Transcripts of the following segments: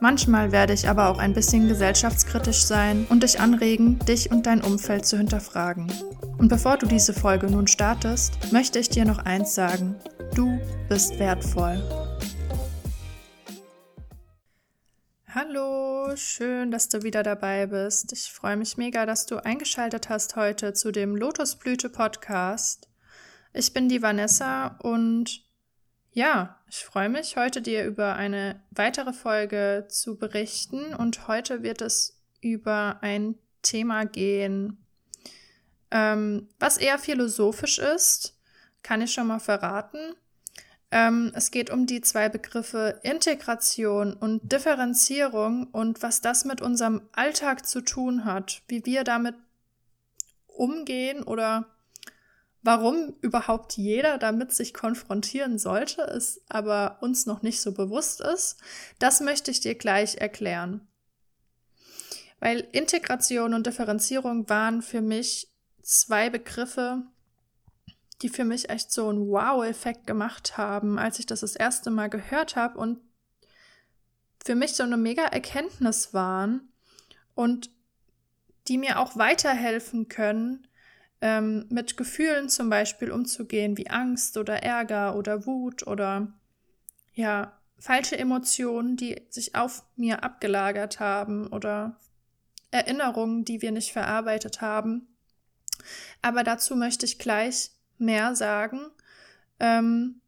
Manchmal werde ich aber auch ein bisschen gesellschaftskritisch sein und dich anregen, dich und dein Umfeld zu hinterfragen. Und bevor du diese Folge nun startest, möchte ich dir noch eins sagen. Du bist wertvoll. Hallo, schön, dass du wieder dabei bist. Ich freue mich mega, dass du eingeschaltet hast heute zu dem Lotusblüte Podcast. Ich bin die Vanessa und ja, ich freue mich heute dir über eine weitere Folge zu berichten und heute wird es über ein Thema gehen, ähm, was eher philosophisch ist, kann ich schon mal verraten. Ähm, es geht um die zwei Begriffe Integration und Differenzierung und was das mit unserem Alltag zu tun hat, wie wir damit umgehen oder warum überhaupt jeder damit sich konfrontieren sollte, es aber uns noch nicht so bewusst ist, das möchte ich dir gleich erklären. Weil Integration und Differenzierung waren für mich zwei Begriffe, die für mich echt so einen Wow-Effekt gemacht haben, als ich das das erste Mal gehört habe und für mich so eine mega Erkenntnis waren und die mir auch weiterhelfen können, ähm, mit Gefühlen zum Beispiel umzugehen, wie Angst oder Ärger oder Wut oder ja, falsche Emotionen, die sich auf mir abgelagert haben oder Erinnerungen, die wir nicht verarbeitet haben. Aber dazu möchte ich gleich mehr sagen. Ähm,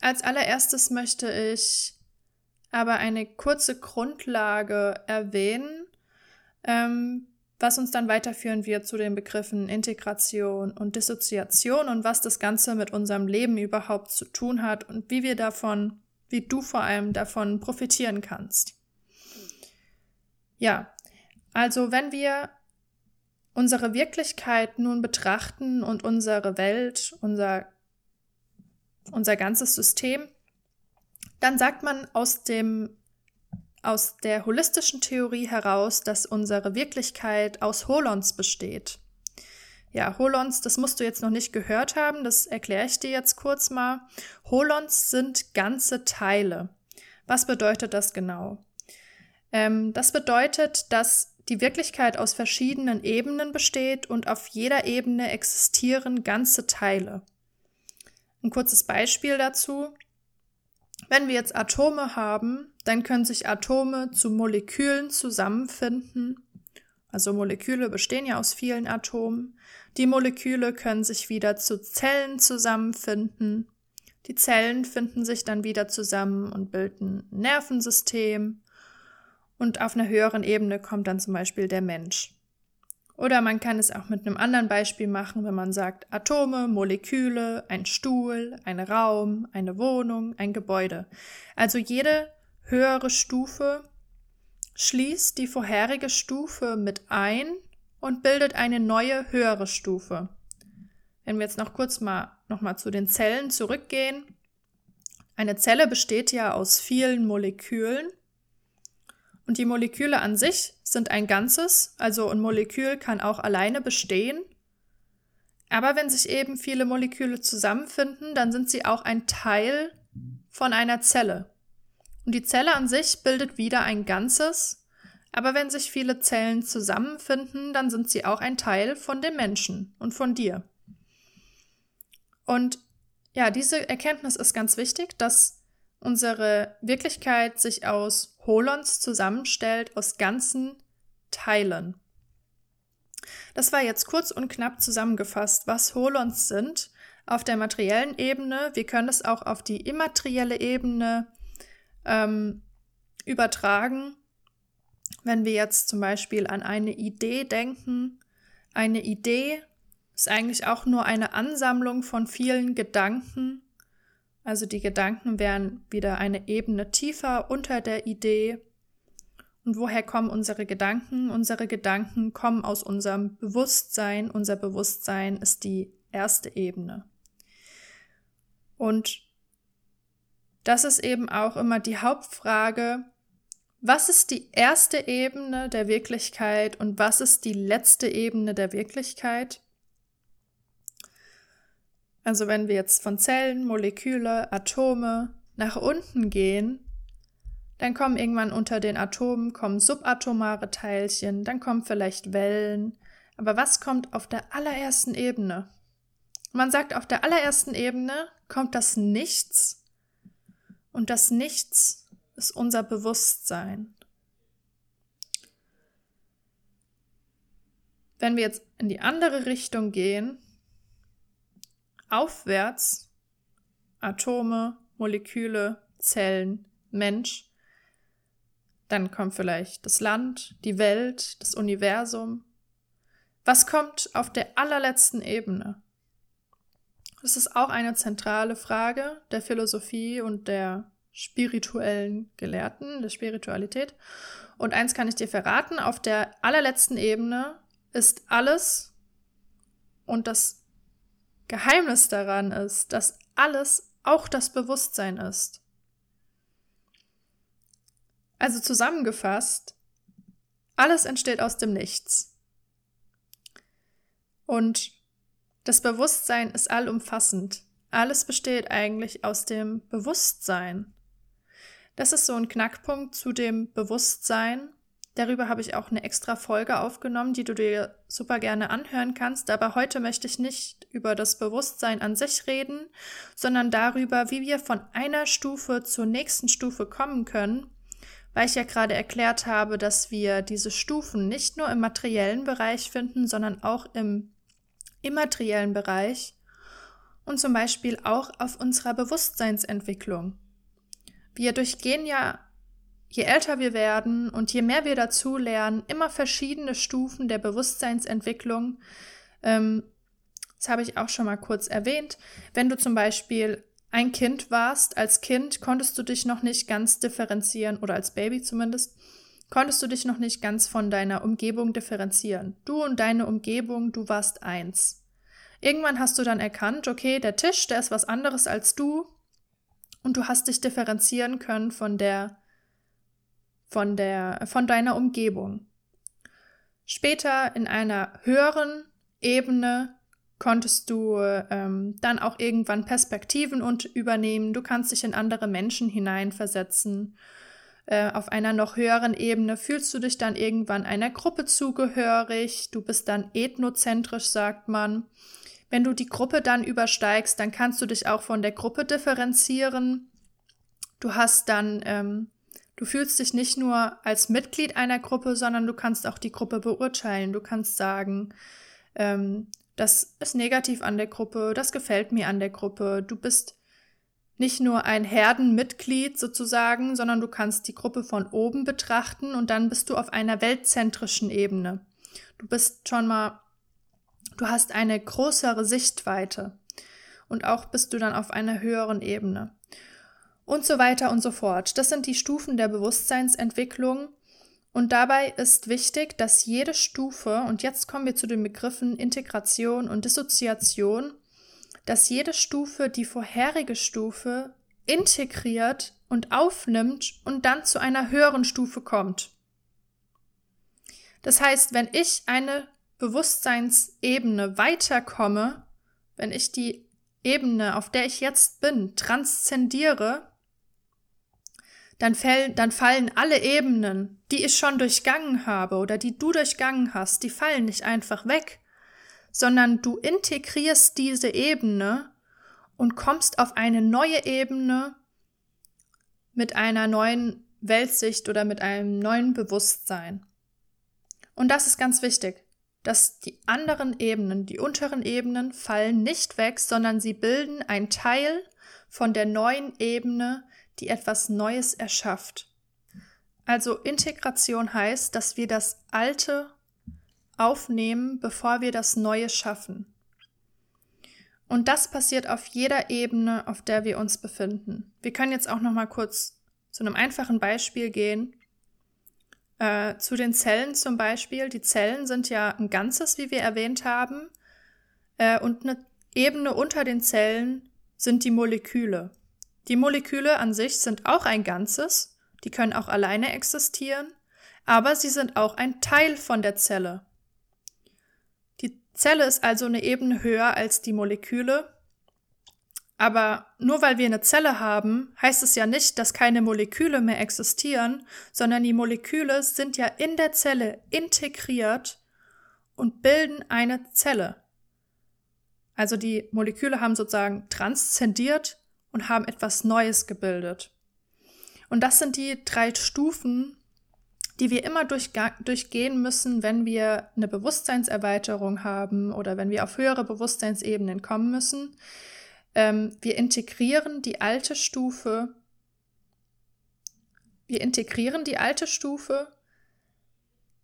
als allererstes möchte ich aber eine kurze Grundlage erwähnen, ähm, was uns dann weiterführen wird zu den Begriffen Integration und Dissoziation und was das Ganze mit unserem Leben überhaupt zu tun hat und wie wir davon, wie du vor allem davon profitieren kannst. Ja, also wenn wir unsere Wirklichkeit nun betrachten und unsere Welt, unser, unser ganzes System, dann sagt man aus dem aus der holistischen Theorie heraus, dass unsere Wirklichkeit aus Holons besteht. Ja, Holons, das musst du jetzt noch nicht gehört haben, das erkläre ich dir jetzt kurz mal. Holons sind ganze Teile. Was bedeutet das genau? Ähm, das bedeutet, dass die Wirklichkeit aus verschiedenen Ebenen besteht und auf jeder Ebene existieren ganze Teile. Ein kurzes Beispiel dazu. Wenn wir jetzt Atome haben, dann können sich Atome zu Molekülen zusammenfinden. Also Moleküle bestehen ja aus vielen Atomen. Die Moleküle können sich wieder zu Zellen zusammenfinden. Die Zellen finden sich dann wieder zusammen und bilden ein Nervensystem. Und auf einer höheren Ebene kommt dann zum Beispiel der Mensch. Oder man kann es auch mit einem anderen Beispiel machen, wenn man sagt Atome, Moleküle, ein Stuhl, ein Raum, eine Wohnung, ein Gebäude. Also jede höhere Stufe schließt die vorherige Stufe mit ein und bildet eine neue höhere Stufe. Wenn wir jetzt noch kurz mal noch mal zu den Zellen zurückgehen. Eine Zelle besteht ja aus vielen Molekülen und die Moleküle an sich sind ein Ganzes, also ein Molekül kann auch alleine bestehen. Aber wenn sich eben viele Moleküle zusammenfinden, dann sind sie auch ein Teil von einer Zelle. Und die Zelle an sich bildet wieder ein Ganzes, aber wenn sich viele Zellen zusammenfinden, dann sind sie auch ein Teil von dem Menschen und von dir. Und ja, diese Erkenntnis ist ganz wichtig, dass unsere Wirklichkeit sich aus Holons zusammenstellt, aus ganzen Teilen. Das war jetzt kurz und knapp zusammengefasst, was Holons sind auf der materiellen Ebene. Wir können es auch auf die immaterielle Ebene ähm, übertragen. Wenn wir jetzt zum Beispiel an eine Idee denken, eine Idee ist eigentlich auch nur eine Ansammlung von vielen Gedanken, also die Gedanken wären wieder eine Ebene tiefer unter der Idee. Und woher kommen unsere Gedanken? Unsere Gedanken kommen aus unserem Bewusstsein. Unser Bewusstsein ist die erste Ebene. Und das ist eben auch immer die Hauptfrage, was ist die erste Ebene der Wirklichkeit und was ist die letzte Ebene der Wirklichkeit? Also wenn wir jetzt von Zellen, Moleküle, Atome nach unten gehen, dann kommen irgendwann unter den Atomen kommen subatomare Teilchen, dann kommen vielleicht Wellen. Aber was kommt auf der allerersten Ebene? Man sagt, auf der allerersten Ebene kommt das Nichts und das Nichts ist unser Bewusstsein. Wenn wir jetzt in die andere Richtung gehen, aufwärts, Atome, Moleküle, Zellen, Mensch, dann kommt vielleicht das Land, die Welt, das Universum. Was kommt auf der allerletzten Ebene? Das ist auch eine zentrale Frage der Philosophie und der spirituellen Gelehrten, der Spiritualität. Und eins kann ich dir verraten, auf der allerletzten Ebene ist alles und das Geheimnis daran ist, dass alles auch das Bewusstsein ist. Also zusammengefasst, alles entsteht aus dem Nichts. Und das Bewusstsein ist allumfassend. Alles besteht eigentlich aus dem Bewusstsein. Das ist so ein Knackpunkt zu dem Bewusstsein. Darüber habe ich auch eine extra Folge aufgenommen, die du dir super gerne anhören kannst. Aber heute möchte ich nicht über das Bewusstsein an sich reden, sondern darüber, wie wir von einer Stufe zur nächsten Stufe kommen können, weil ich ja gerade erklärt habe, dass wir diese Stufen nicht nur im materiellen Bereich finden, sondern auch im immateriellen Bereich und zum Beispiel auch auf unserer Bewusstseinsentwicklung. Wir durchgehen ja, je älter wir werden und je mehr wir dazu lernen, immer verschiedene Stufen der Bewusstseinsentwicklung. Ähm, das habe ich auch schon mal kurz erwähnt. Wenn du zum Beispiel ein Kind warst, als Kind konntest du dich noch nicht ganz differenzieren oder als Baby zumindest, konntest du dich noch nicht ganz von deiner Umgebung differenzieren. Du und deine Umgebung, du warst eins. Irgendwann hast du dann erkannt, okay, der Tisch, der ist was anderes als du und du hast dich differenzieren können von der von der von deiner Umgebung. Später in einer höheren Ebene konntest du ähm, dann auch irgendwann Perspektiven und übernehmen. Du kannst dich in andere Menschen hineinversetzen. Äh, auf einer noch höheren Ebene fühlst du dich dann irgendwann einer Gruppe zugehörig. Du bist dann ethnozentrisch, sagt man. Wenn du die Gruppe dann übersteigst, dann kannst du dich auch von der Gruppe differenzieren. Du hast dann, ähm, du fühlst dich nicht nur als Mitglied einer Gruppe, sondern du kannst auch die Gruppe beurteilen. Du kannst sagen, ähm, das ist negativ an der Gruppe, das gefällt mir an der Gruppe. Du bist nicht nur ein Herdenmitglied sozusagen, sondern du kannst die Gruppe von oben betrachten und dann bist du auf einer weltzentrischen Ebene. Du bist schon mal Du hast eine größere Sichtweite und auch bist du dann auf einer höheren Ebene. Und so weiter und so fort. Das sind die Stufen der Bewusstseinsentwicklung. Und dabei ist wichtig, dass jede Stufe, und jetzt kommen wir zu den Begriffen Integration und Dissoziation, dass jede Stufe die vorherige Stufe integriert und aufnimmt und dann zu einer höheren Stufe kommt. Das heißt, wenn ich eine Bewusstseinsebene weiterkomme, wenn ich die Ebene, auf der ich jetzt bin, transzendiere, dann, fällen, dann fallen alle Ebenen, die ich schon durchgangen habe oder die du durchgangen hast, die fallen nicht einfach weg, sondern du integrierst diese Ebene und kommst auf eine neue Ebene mit einer neuen Weltsicht oder mit einem neuen Bewusstsein. Und das ist ganz wichtig dass die anderen Ebenen, die unteren Ebenen fallen nicht weg, sondern sie bilden ein Teil von der neuen Ebene, die etwas Neues erschafft. Also Integration heißt, dass wir das Alte aufnehmen, bevor wir das Neue schaffen. Und das passiert auf jeder Ebene, auf der wir uns befinden. Wir können jetzt auch noch mal kurz zu einem einfachen Beispiel gehen. Äh, zu den Zellen zum Beispiel. Die Zellen sind ja ein Ganzes, wie wir erwähnt haben. Äh, und eine Ebene unter den Zellen sind die Moleküle. Die Moleküle an sich sind auch ein Ganzes. Die können auch alleine existieren. Aber sie sind auch ein Teil von der Zelle. Zelle ist also eine Ebene höher als die Moleküle aber nur weil wir eine Zelle haben, heißt es ja nicht, dass keine Moleküle mehr existieren, sondern die Moleküle sind ja in der Zelle integriert und bilden eine Zelle. Also die Moleküle haben sozusagen transzendiert und haben etwas Neues gebildet. Und das sind die drei Stufen, die wir immer durchgehen müssen, wenn wir eine Bewusstseinserweiterung haben oder wenn wir auf höhere Bewusstseinsebenen kommen müssen. Ähm, wir integrieren die alte Stufe. Wir integrieren die alte Stufe.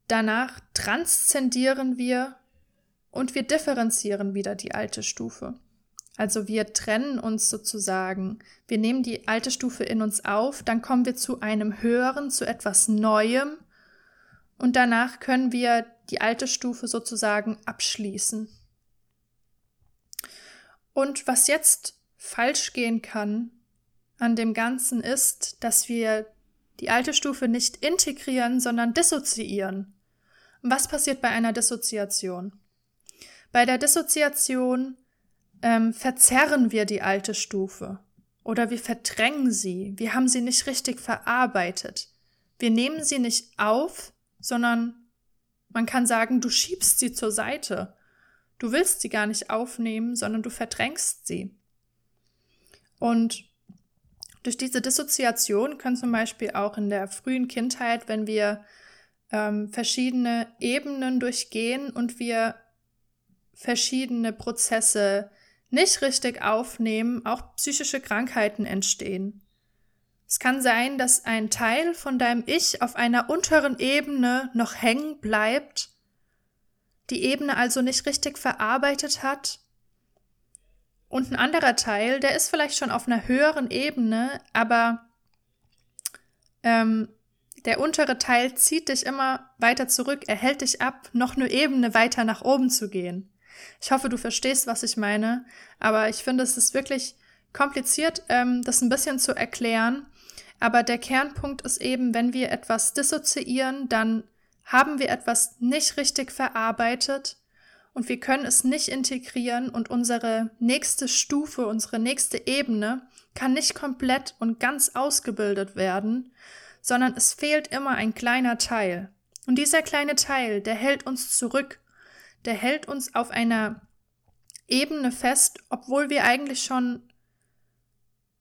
Danach transzendieren wir und wir differenzieren wieder die alte Stufe. Also wir trennen uns sozusagen. Wir nehmen die alte Stufe in uns auf, dann kommen wir zu einem höheren, zu etwas Neuem und danach können wir die alte Stufe sozusagen abschließen. Und was jetzt falsch gehen kann an dem Ganzen ist, dass wir die alte Stufe nicht integrieren, sondern dissoziieren. Was passiert bei einer Dissoziation? Bei der Dissoziation ähm, verzerren wir die alte Stufe oder wir verdrängen sie. Wir haben sie nicht richtig verarbeitet. Wir nehmen sie nicht auf, sondern man kann sagen, du schiebst sie zur Seite. Du willst sie gar nicht aufnehmen, sondern du verdrängst sie. Und durch diese Dissoziation können zum Beispiel auch in der frühen Kindheit, wenn wir ähm, verschiedene Ebenen durchgehen und wir verschiedene Prozesse nicht richtig aufnehmen, auch psychische Krankheiten entstehen. Es kann sein, dass ein Teil von deinem Ich auf einer unteren Ebene noch hängen bleibt die Ebene also nicht richtig verarbeitet hat. Und ein anderer Teil, der ist vielleicht schon auf einer höheren Ebene, aber ähm, der untere Teil zieht dich immer weiter zurück, er hält dich ab, noch eine Ebene weiter nach oben zu gehen. Ich hoffe, du verstehst, was ich meine, aber ich finde, es ist wirklich kompliziert, ähm, das ein bisschen zu erklären. Aber der Kernpunkt ist eben, wenn wir etwas dissoziieren, dann haben wir etwas nicht richtig verarbeitet und wir können es nicht integrieren und unsere nächste Stufe, unsere nächste Ebene kann nicht komplett und ganz ausgebildet werden, sondern es fehlt immer ein kleiner Teil. Und dieser kleine Teil, der hält uns zurück, der hält uns auf einer Ebene fest, obwohl wir eigentlich schon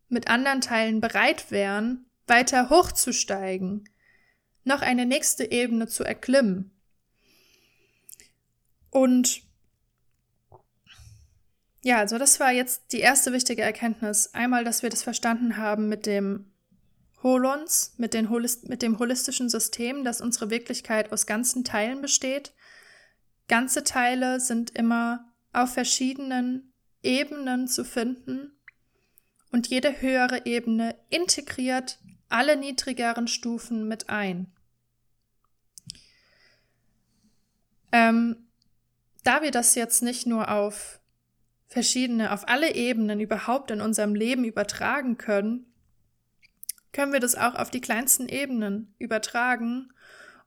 mit anderen Teilen bereit wären, weiter hochzusteigen, noch eine nächste Ebene zu erklimmen. Und ja, also das war jetzt die erste wichtige Erkenntnis. Einmal, dass wir das verstanden haben mit dem Holons, mit, den Holist mit dem holistischen System, dass unsere Wirklichkeit aus ganzen Teilen besteht. Ganze Teile sind immer auf verschiedenen Ebenen zu finden und jede höhere Ebene integriert alle niedrigeren Stufen mit ein. Ähm, da wir das jetzt nicht nur auf verschiedene, auf alle Ebenen überhaupt in unserem Leben übertragen können, können wir das auch auf die kleinsten Ebenen übertragen.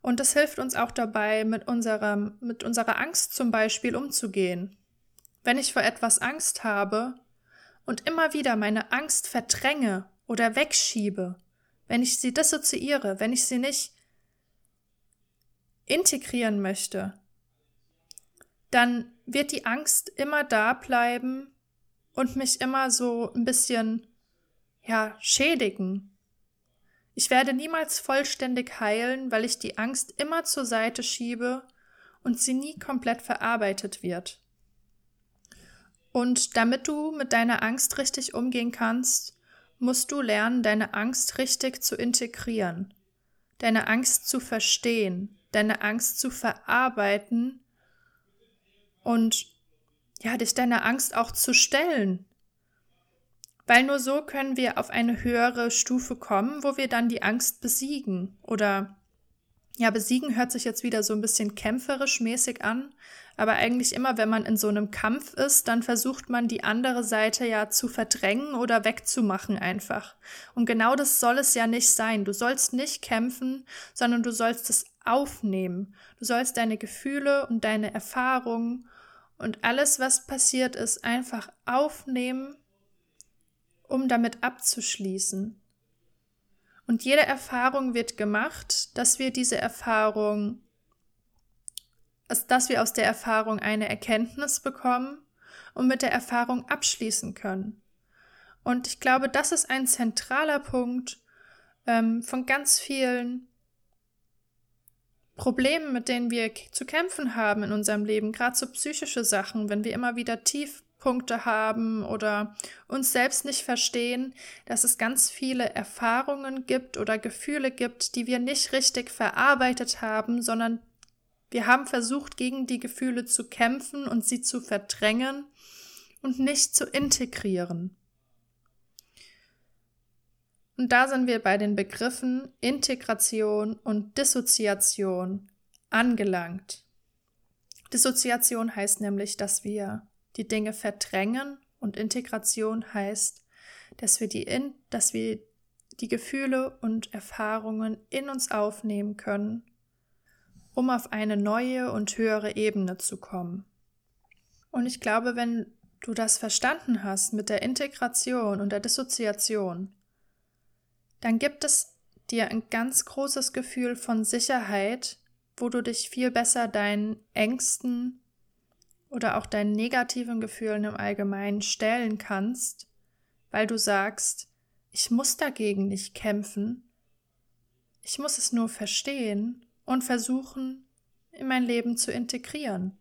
Und das hilft uns auch dabei, mit, unserem, mit unserer Angst zum Beispiel umzugehen. Wenn ich vor etwas Angst habe und immer wieder meine Angst verdränge oder wegschiebe, wenn ich sie dissoziiere, wenn ich sie nicht integrieren möchte, dann wird die Angst immer da bleiben und mich immer so ein bisschen, ja, schädigen. Ich werde niemals vollständig heilen, weil ich die Angst immer zur Seite schiebe und sie nie komplett verarbeitet wird. Und damit du mit deiner Angst richtig umgehen kannst, musst du lernen, deine Angst richtig zu integrieren, deine Angst zu verstehen, deine Angst zu verarbeiten und ja, dich deiner Angst auch zu stellen. Weil nur so können wir auf eine höhere Stufe kommen, wo wir dann die Angst besiegen oder ja, besiegen hört sich jetzt wieder so ein bisschen kämpferisch mäßig an, aber eigentlich immer, wenn man in so einem Kampf ist, dann versucht man die andere Seite ja zu verdrängen oder wegzumachen einfach. Und genau das soll es ja nicht sein. Du sollst nicht kämpfen, sondern du sollst es aufnehmen. Du sollst deine Gefühle und deine Erfahrungen und alles, was passiert ist, einfach aufnehmen, um damit abzuschließen. Und jede Erfahrung wird gemacht, dass wir diese Erfahrung, dass wir aus der Erfahrung eine Erkenntnis bekommen und mit der Erfahrung abschließen können. Und ich glaube, das ist ein zentraler Punkt ähm, von ganz vielen Problemen, mit denen wir zu kämpfen haben in unserem Leben, gerade so psychische Sachen, wenn wir immer wieder tief Punkte haben oder uns selbst nicht verstehen, dass es ganz viele Erfahrungen gibt oder Gefühle gibt, die wir nicht richtig verarbeitet haben, sondern wir haben versucht, gegen die Gefühle zu kämpfen und sie zu verdrängen und nicht zu integrieren. Und da sind wir bei den Begriffen Integration und Dissoziation angelangt. Dissoziation heißt nämlich, dass wir die Dinge verdrängen und Integration heißt, dass wir die, in, dass wir die Gefühle und Erfahrungen in uns aufnehmen können, um auf eine neue und höhere Ebene zu kommen. Und ich glaube, wenn du das verstanden hast mit der Integration und der Dissoziation, dann gibt es dir ein ganz großes Gefühl von Sicherheit, wo du dich viel besser deinen Ängsten oder auch deinen negativen Gefühlen im Allgemeinen stellen kannst, weil du sagst, ich muss dagegen nicht kämpfen, ich muss es nur verstehen und versuchen, in mein Leben zu integrieren.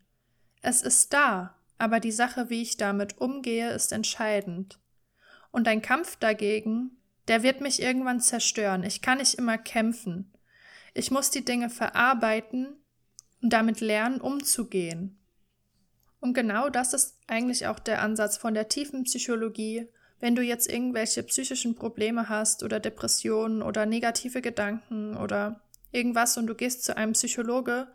Es ist da, aber die Sache, wie ich damit umgehe, ist entscheidend. Und ein Kampf dagegen, der wird mich irgendwann zerstören. Ich kann nicht immer kämpfen. Ich muss die Dinge verarbeiten und damit lernen, umzugehen. Und genau das ist eigentlich auch der Ansatz von der tiefen Psychologie. Wenn du jetzt irgendwelche psychischen Probleme hast oder Depressionen oder negative Gedanken oder irgendwas und du gehst zu einem Psychologe,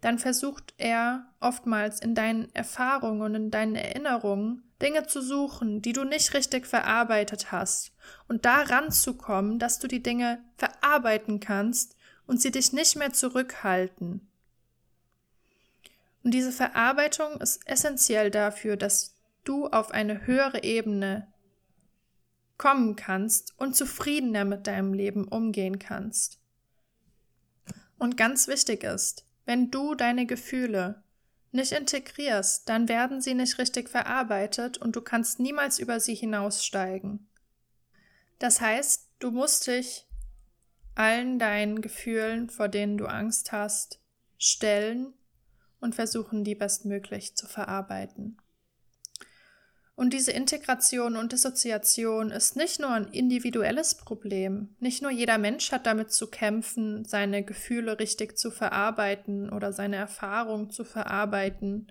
dann versucht er oftmals in deinen Erfahrungen und in deinen Erinnerungen Dinge zu suchen, die du nicht richtig verarbeitet hast und daran zu kommen, dass du die Dinge verarbeiten kannst und sie dich nicht mehr zurückhalten. Und diese Verarbeitung ist essentiell dafür, dass du auf eine höhere Ebene kommen kannst und zufriedener mit deinem Leben umgehen kannst. Und ganz wichtig ist, wenn du deine Gefühle nicht integrierst, dann werden sie nicht richtig verarbeitet und du kannst niemals über sie hinaussteigen. Das heißt, du musst dich allen deinen Gefühlen, vor denen du Angst hast, stellen und versuchen, die bestmöglich zu verarbeiten. Und diese Integration und Dissoziation ist nicht nur ein individuelles Problem. Nicht nur jeder Mensch hat damit zu kämpfen, seine Gefühle richtig zu verarbeiten oder seine Erfahrung zu verarbeiten,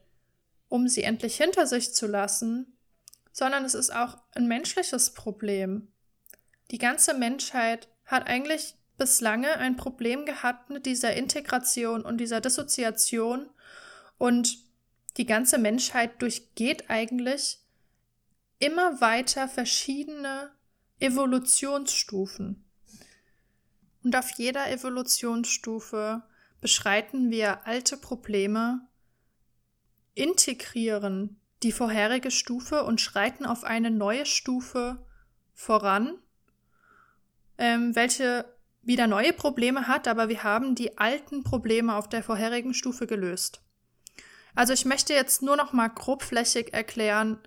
um sie endlich hinter sich zu lassen, sondern es ist auch ein menschliches Problem. Die ganze Menschheit hat eigentlich bislang ein Problem gehabt mit dieser Integration und dieser Dissoziation und die ganze Menschheit durchgeht eigentlich immer weiter verschiedene Evolutionsstufen. Und auf jeder Evolutionsstufe beschreiten wir alte Probleme, integrieren die vorherige Stufe und schreiten auf eine neue Stufe voran, ähm, welche wieder neue Probleme hat, aber wir haben die alten Probleme auf der vorherigen Stufe gelöst. Also ich möchte jetzt nur noch mal grobflächig erklären,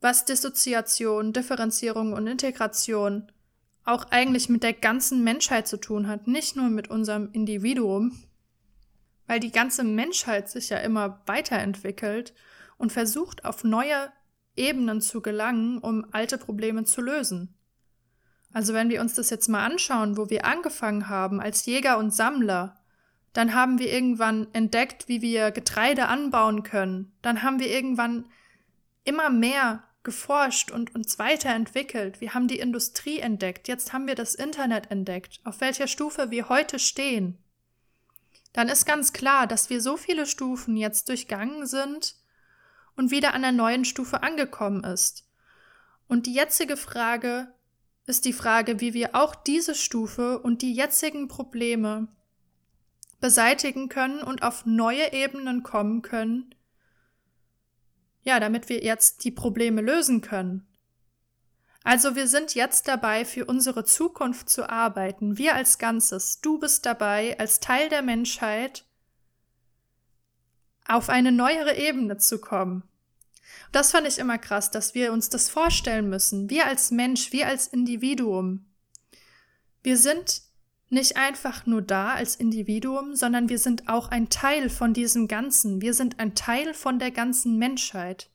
was Dissoziation, Differenzierung und Integration auch eigentlich mit der ganzen Menschheit zu tun hat, nicht nur mit unserem Individuum, weil die ganze Menschheit sich ja immer weiterentwickelt und versucht, auf neue Ebenen zu gelangen, um alte Probleme zu lösen. Also wenn wir uns das jetzt mal anschauen, wo wir angefangen haben als Jäger und Sammler, dann haben wir irgendwann entdeckt, wie wir Getreide anbauen können. Dann haben wir irgendwann immer mehr geforscht und uns weiterentwickelt. Wir haben die Industrie entdeckt. Jetzt haben wir das Internet entdeckt. Auf welcher Stufe wir heute stehen. Dann ist ganz klar, dass wir so viele Stufen jetzt durchgangen sind und wieder an der neuen Stufe angekommen ist. Und die jetzige Frage ist die Frage, wie wir auch diese Stufe und die jetzigen Probleme beseitigen können und auf neue Ebenen kommen können, ja, damit wir jetzt die Probleme lösen können. Also wir sind jetzt dabei, für unsere Zukunft zu arbeiten, wir als Ganzes. Du bist dabei, als Teil der Menschheit auf eine neuere Ebene zu kommen. Das fand ich immer krass, dass wir uns das vorstellen müssen. Wir als Mensch, wir als Individuum. Wir sind nicht einfach nur da als Individuum, sondern wir sind auch ein Teil von diesem Ganzen. Wir sind ein Teil von der ganzen Menschheit.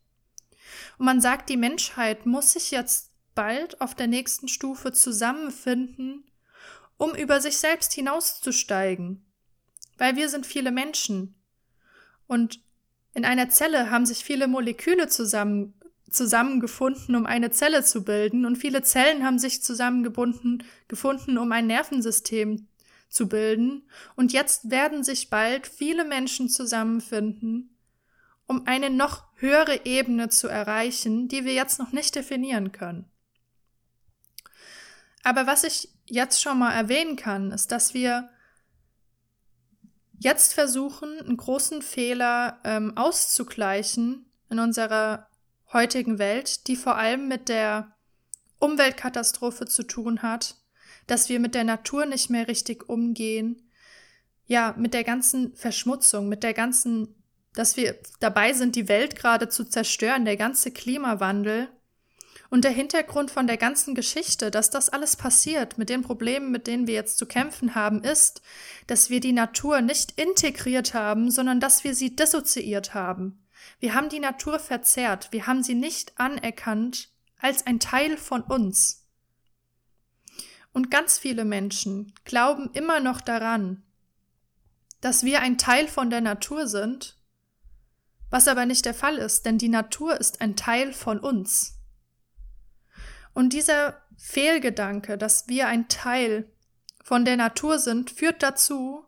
Und man sagt, die Menschheit muss sich jetzt bald auf der nächsten Stufe zusammenfinden, um über sich selbst hinauszusteigen. Weil wir sind viele Menschen. Und in einer Zelle haben sich viele Moleküle zusammen, zusammengefunden, um eine Zelle zu bilden, und viele Zellen haben sich zusammengebunden, gefunden, um ein Nervensystem zu bilden. Und jetzt werden sich bald viele Menschen zusammenfinden, um eine noch höhere Ebene zu erreichen, die wir jetzt noch nicht definieren können. Aber was ich jetzt schon mal erwähnen kann, ist, dass wir jetzt versuchen, einen großen Fehler ähm, auszugleichen in unserer heutigen Welt, die vor allem mit der Umweltkatastrophe zu tun hat, dass wir mit der Natur nicht mehr richtig umgehen, ja, mit der ganzen Verschmutzung, mit der ganzen, dass wir dabei sind, die Welt gerade zu zerstören, der ganze Klimawandel, und der Hintergrund von der ganzen Geschichte, dass das alles passiert mit den Problemen, mit denen wir jetzt zu kämpfen haben, ist, dass wir die Natur nicht integriert haben, sondern dass wir sie dissoziiert haben. Wir haben die Natur verzerrt, wir haben sie nicht anerkannt als ein Teil von uns. Und ganz viele Menschen glauben immer noch daran, dass wir ein Teil von der Natur sind, was aber nicht der Fall ist, denn die Natur ist ein Teil von uns. Und dieser Fehlgedanke, dass wir ein Teil von der Natur sind, führt dazu,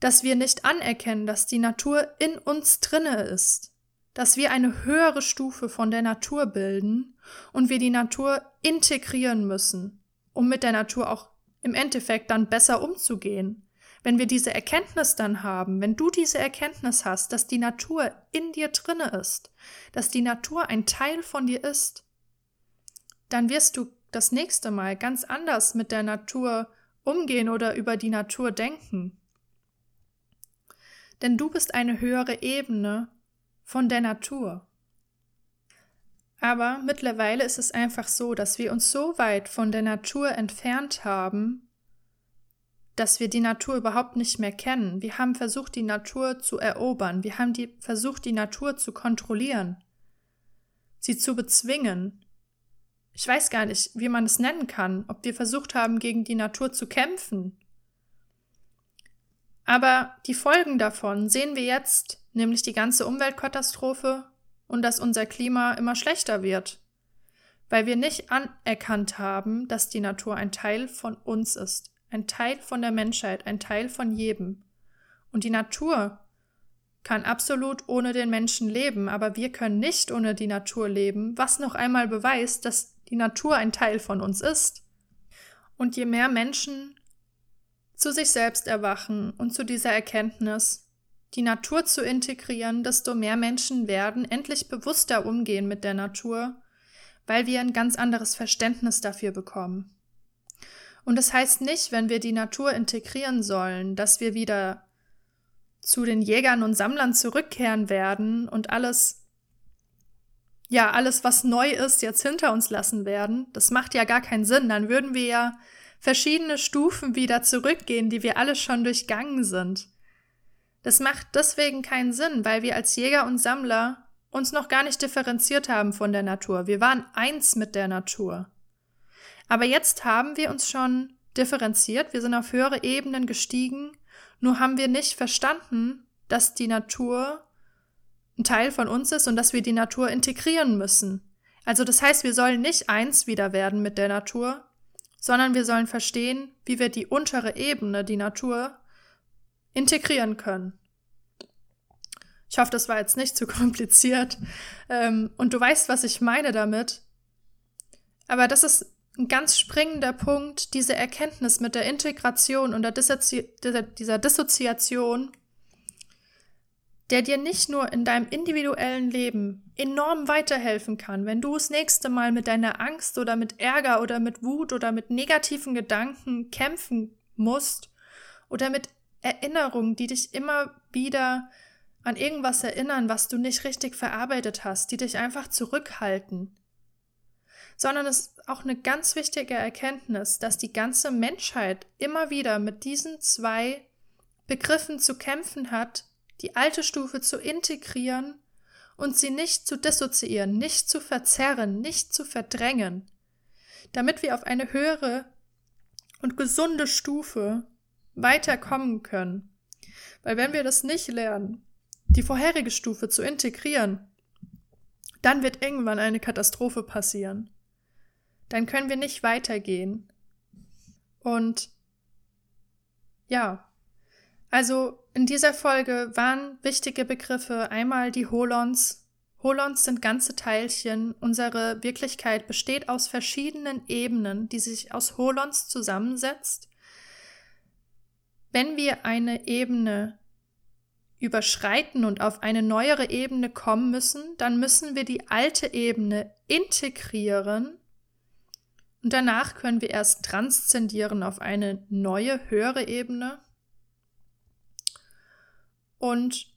dass wir nicht anerkennen, dass die Natur in uns drinne ist, dass wir eine höhere Stufe von der Natur bilden und wir die Natur integrieren müssen, um mit der Natur auch im Endeffekt dann besser umzugehen. Wenn wir diese Erkenntnis dann haben, wenn du diese Erkenntnis hast, dass die Natur in dir drinne ist, dass die Natur ein Teil von dir ist, dann wirst du das nächste Mal ganz anders mit der Natur umgehen oder über die Natur denken. Denn du bist eine höhere Ebene von der Natur. Aber mittlerweile ist es einfach so, dass wir uns so weit von der Natur entfernt haben, dass wir die Natur überhaupt nicht mehr kennen. Wir haben versucht, die Natur zu erobern. Wir haben die, versucht, die Natur zu kontrollieren, sie zu bezwingen ich weiß gar nicht, wie man es nennen kann, ob wir versucht haben, gegen die Natur zu kämpfen. Aber die Folgen davon sehen wir jetzt, nämlich die ganze Umweltkatastrophe und dass unser Klima immer schlechter wird, weil wir nicht anerkannt haben, dass die Natur ein Teil von uns ist, ein Teil von der Menschheit, ein Teil von jedem. Und die Natur kann absolut ohne den Menschen leben, aber wir können nicht ohne die Natur leben, was noch einmal beweist, dass die Natur ein Teil von uns ist. Und je mehr Menschen zu sich selbst erwachen und zu dieser Erkenntnis, die Natur zu integrieren, desto mehr Menschen werden endlich bewusster umgehen mit der Natur, weil wir ein ganz anderes Verständnis dafür bekommen. Und das heißt nicht, wenn wir die Natur integrieren sollen, dass wir wieder zu den Jägern und Sammlern zurückkehren werden und alles ja, alles, was neu ist, jetzt hinter uns lassen werden. Das macht ja gar keinen Sinn. Dann würden wir ja verschiedene Stufen wieder zurückgehen, die wir alle schon durchgangen sind. Das macht deswegen keinen Sinn, weil wir als Jäger und Sammler uns noch gar nicht differenziert haben von der Natur. Wir waren eins mit der Natur. Aber jetzt haben wir uns schon differenziert, wir sind auf höhere Ebenen gestiegen, nur haben wir nicht verstanden, dass die Natur ein Teil von uns ist und dass wir die Natur integrieren müssen. Also das heißt, wir sollen nicht eins wieder werden mit der Natur, sondern wir sollen verstehen, wie wir die untere Ebene, die Natur, integrieren können. Ich hoffe, das war jetzt nicht zu kompliziert. Ähm, und du weißt, was ich meine damit. Aber das ist ein ganz springender Punkt, diese Erkenntnis mit der Integration und der Dissozi dieser Dissoziation, der dir nicht nur in deinem individuellen Leben enorm weiterhelfen kann, wenn du das nächste Mal mit deiner Angst oder mit Ärger oder mit Wut oder mit negativen Gedanken kämpfen musst oder mit Erinnerungen, die dich immer wieder an irgendwas erinnern, was du nicht richtig verarbeitet hast, die dich einfach zurückhalten. Sondern es ist auch eine ganz wichtige Erkenntnis, dass die ganze Menschheit immer wieder mit diesen zwei Begriffen zu kämpfen hat, die alte Stufe zu integrieren und sie nicht zu dissoziieren, nicht zu verzerren, nicht zu verdrängen, damit wir auf eine höhere und gesunde Stufe weiterkommen können. Weil wenn wir das nicht lernen, die vorherige Stufe zu integrieren, dann wird irgendwann eine Katastrophe passieren. Dann können wir nicht weitergehen. Und ja, also in dieser Folge waren wichtige Begriffe einmal die Holons. Holons sind ganze Teilchen. Unsere Wirklichkeit besteht aus verschiedenen Ebenen, die sich aus Holons zusammensetzt. Wenn wir eine Ebene überschreiten und auf eine neuere Ebene kommen müssen, dann müssen wir die alte Ebene integrieren und danach können wir erst transzendieren auf eine neue, höhere Ebene. Und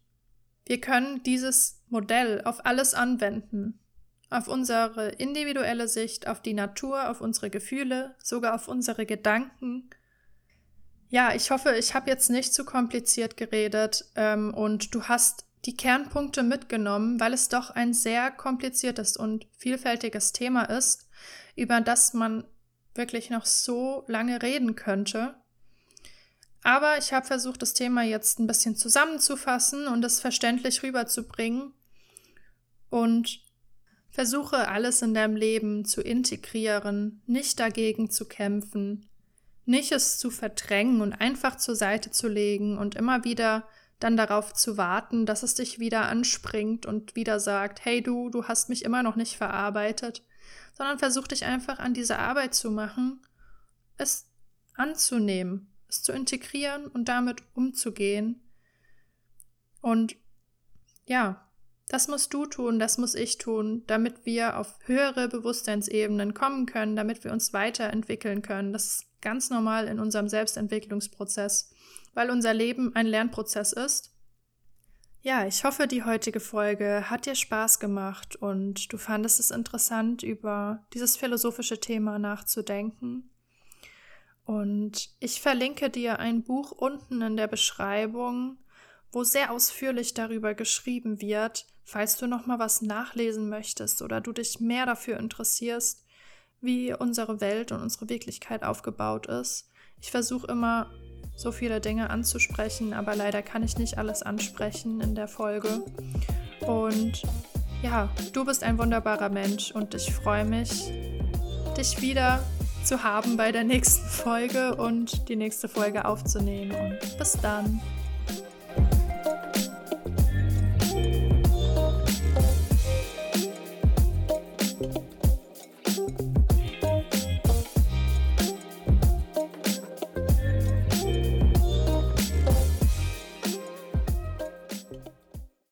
wir können dieses Modell auf alles anwenden. Auf unsere individuelle Sicht, auf die Natur, auf unsere Gefühle, sogar auf unsere Gedanken ja, ich hoffe, ich habe jetzt nicht zu kompliziert geredet ähm, und du hast die Kernpunkte mitgenommen, weil es doch ein sehr kompliziertes und vielfältiges Thema ist, über das man wirklich noch so lange reden könnte. Aber ich habe versucht, das Thema jetzt ein bisschen zusammenzufassen und es verständlich rüberzubringen und versuche alles in deinem Leben zu integrieren, nicht dagegen zu kämpfen, nicht es zu verdrängen und einfach zur Seite zu legen und immer wieder dann darauf zu warten, dass es dich wieder anspringt und wieder sagt, hey du, du hast mich immer noch nicht verarbeitet, sondern versuch dich einfach an diese Arbeit zu machen, es anzunehmen, es zu integrieren und damit umzugehen. Und ja, das musst du tun, das muss ich tun, damit wir auf höhere Bewusstseinsebenen kommen können, damit wir uns weiterentwickeln können. Das ist ganz normal in unserem Selbstentwicklungsprozess, weil unser Leben ein Lernprozess ist. Ja, ich hoffe, die heutige Folge hat dir Spaß gemacht und du fandest es interessant, über dieses philosophische Thema nachzudenken. Und ich verlinke dir ein Buch unten in der Beschreibung, wo sehr ausführlich darüber geschrieben wird, falls du noch mal was nachlesen möchtest oder du dich mehr dafür interessierst, wie unsere Welt und unsere Wirklichkeit aufgebaut ist. Ich versuche immer so viele Dinge anzusprechen, aber leider kann ich nicht alles ansprechen in der Folge. Und ja, du bist ein wunderbarer Mensch und ich freue mich, dich wieder zu haben bei der nächsten Folge und die nächste Folge aufzunehmen. Und bis dann.